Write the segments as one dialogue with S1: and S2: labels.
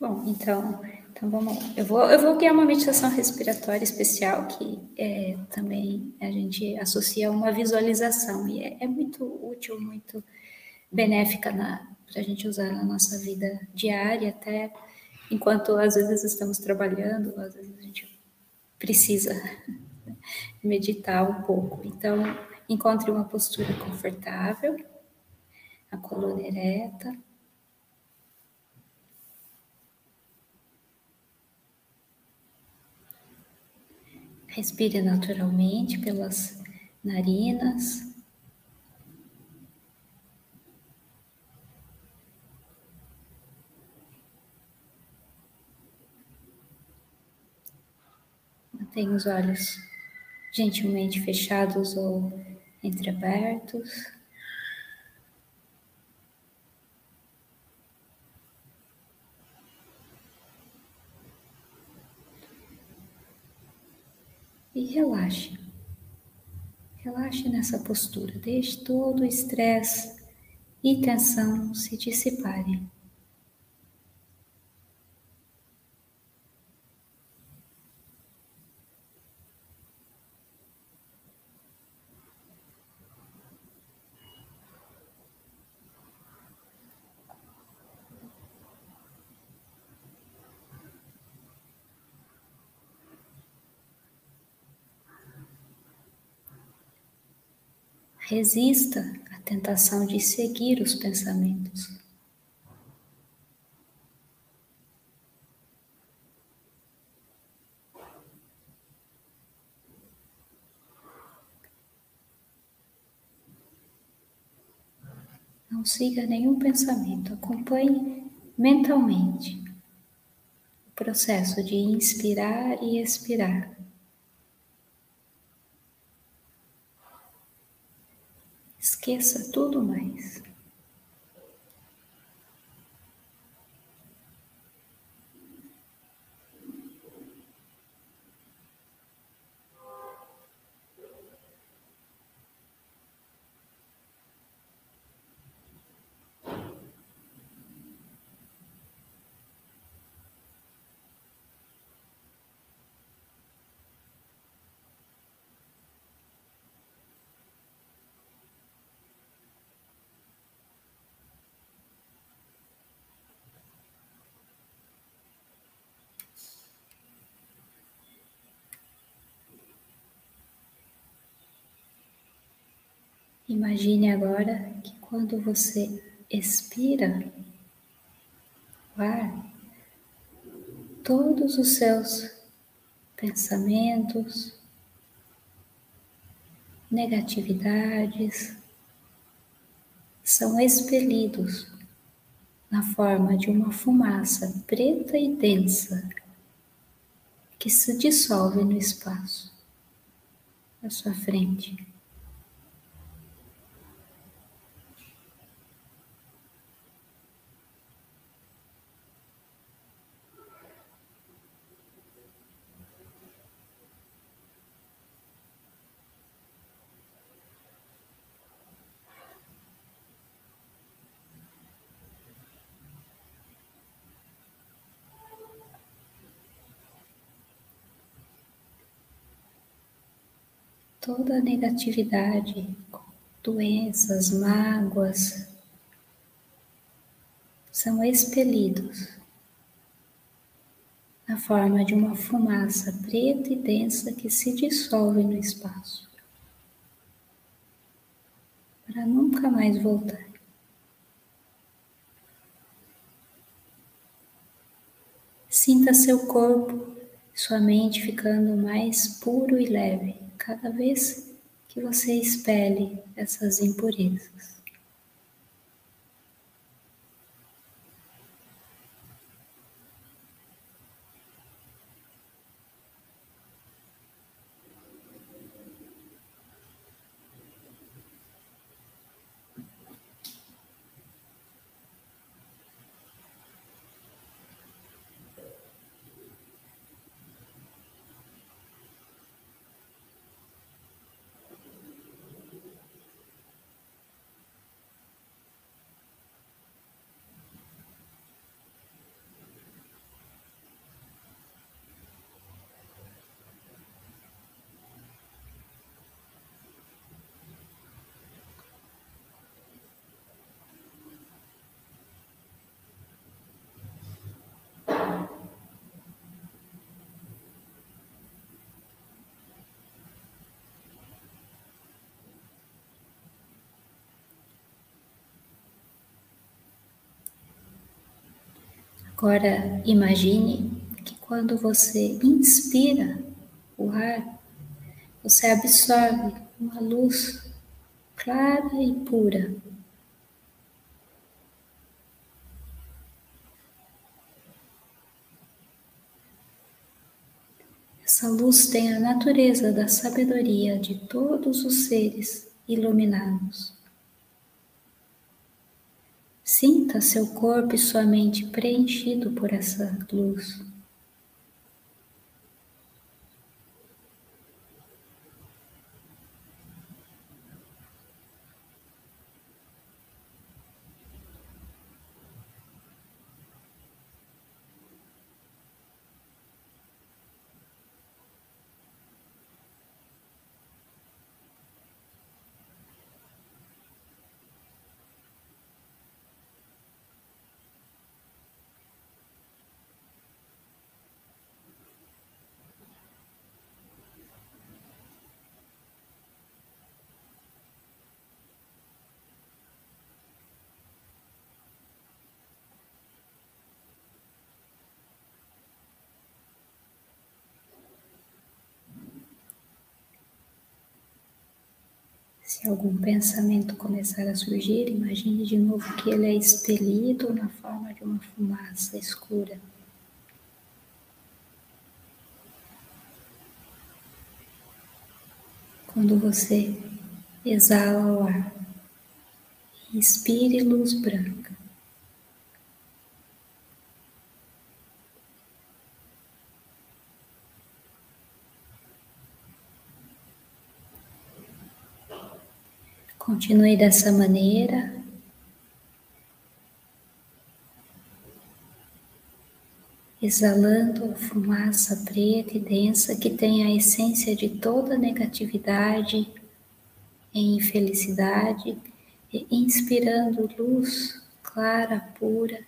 S1: Bom, então, então vamos lá. Eu vou, eu vou guiar uma meditação respiratória especial que é, também a gente associa a uma visualização e é, é muito útil, muito benéfica para a gente usar na nossa vida diária, até enquanto às vezes estamos trabalhando, às vezes a gente precisa meditar um pouco. Então, encontre uma postura confortável, a coluna ereta. Respire naturalmente pelas narinas. Mantenha os olhos gentilmente fechados ou entreabertos. Relaxe. Relaxe nessa postura. Deixe todo o estresse e tensão se dissiparem. Resista à tentação de seguir os pensamentos. Não siga nenhum pensamento, acompanhe mentalmente o processo de inspirar e expirar. Esqueça tudo mais. Imagine agora que quando você expira o ar, todos os seus pensamentos, negatividades são expelidos na forma de uma fumaça preta e densa que se dissolve no espaço à sua frente. Toda negatividade, doenças, mágoas, são expelidos na forma de uma fumaça preta e densa que se dissolve no espaço, para nunca mais voltar. Sinta seu corpo, sua mente ficando mais puro e leve cada vez que você expele essas impurezas. Agora imagine que quando você inspira o ar, você absorve uma luz clara e pura. Essa luz tem a natureza da sabedoria de todos os seres iluminados. Sinta seu corpo e sua mente preenchido por essa luz. Se algum pensamento começar a surgir, imagine de novo que ele é expelido na forma de uma fumaça escura. Quando você exala o ar, inspire luz branca. Continue dessa maneira. Exalando a fumaça preta e densa que tem a essência de toda negatividade e infelicidade, e inspirando luz clara, pura,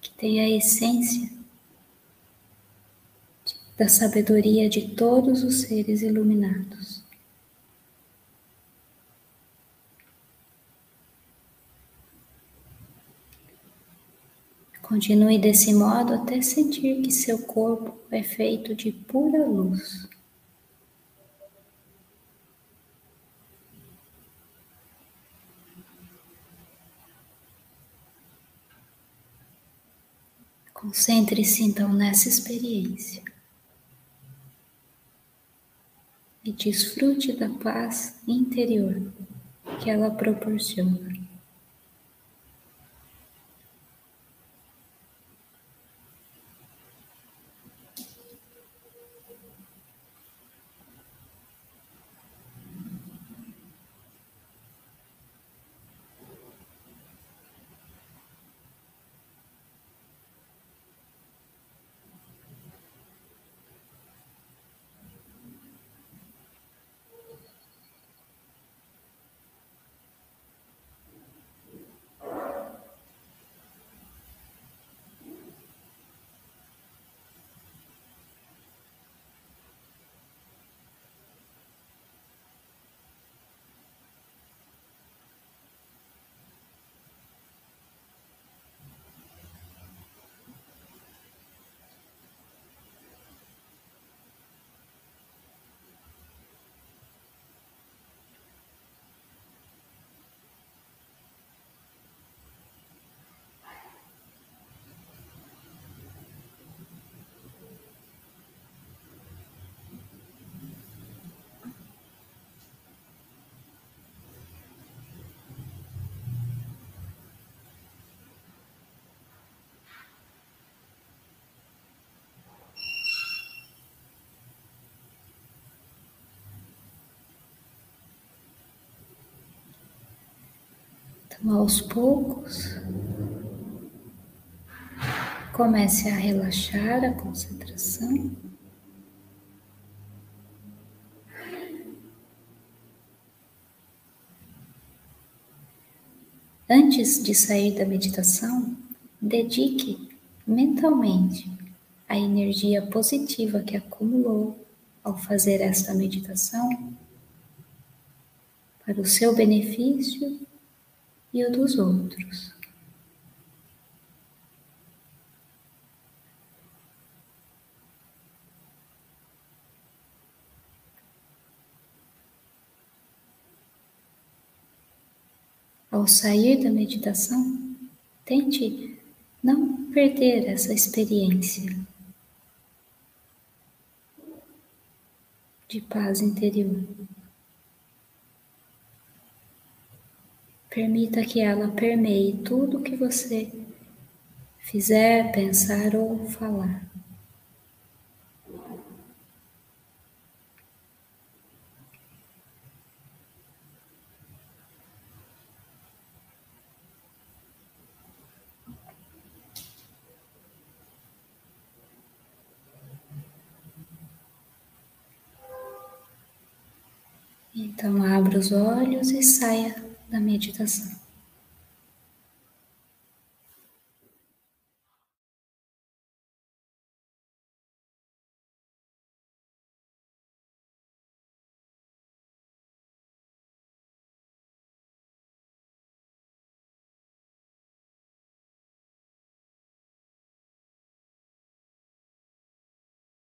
S1: que tem a essência da sabedoria de todos os seres iluminados. Continue desse modo até sentir que seu corpo é feito de pura luz. Concentre-se então nessa experiência e desfrute da paz interior que ela proporciona. Então, aos poucos, comece a relaxar a concentração. Antes de sair da meditação, dedique mentalmente a energia positiva que acumulou ao fazer esta meditação para o seu benefício e o dos outros. Ao sair da meditação, tente não perder essa experiência de paz interior. Permita que ela permeie tudo que você fizer, pensar ou falar. Então, abra os olhos e saia da meditação.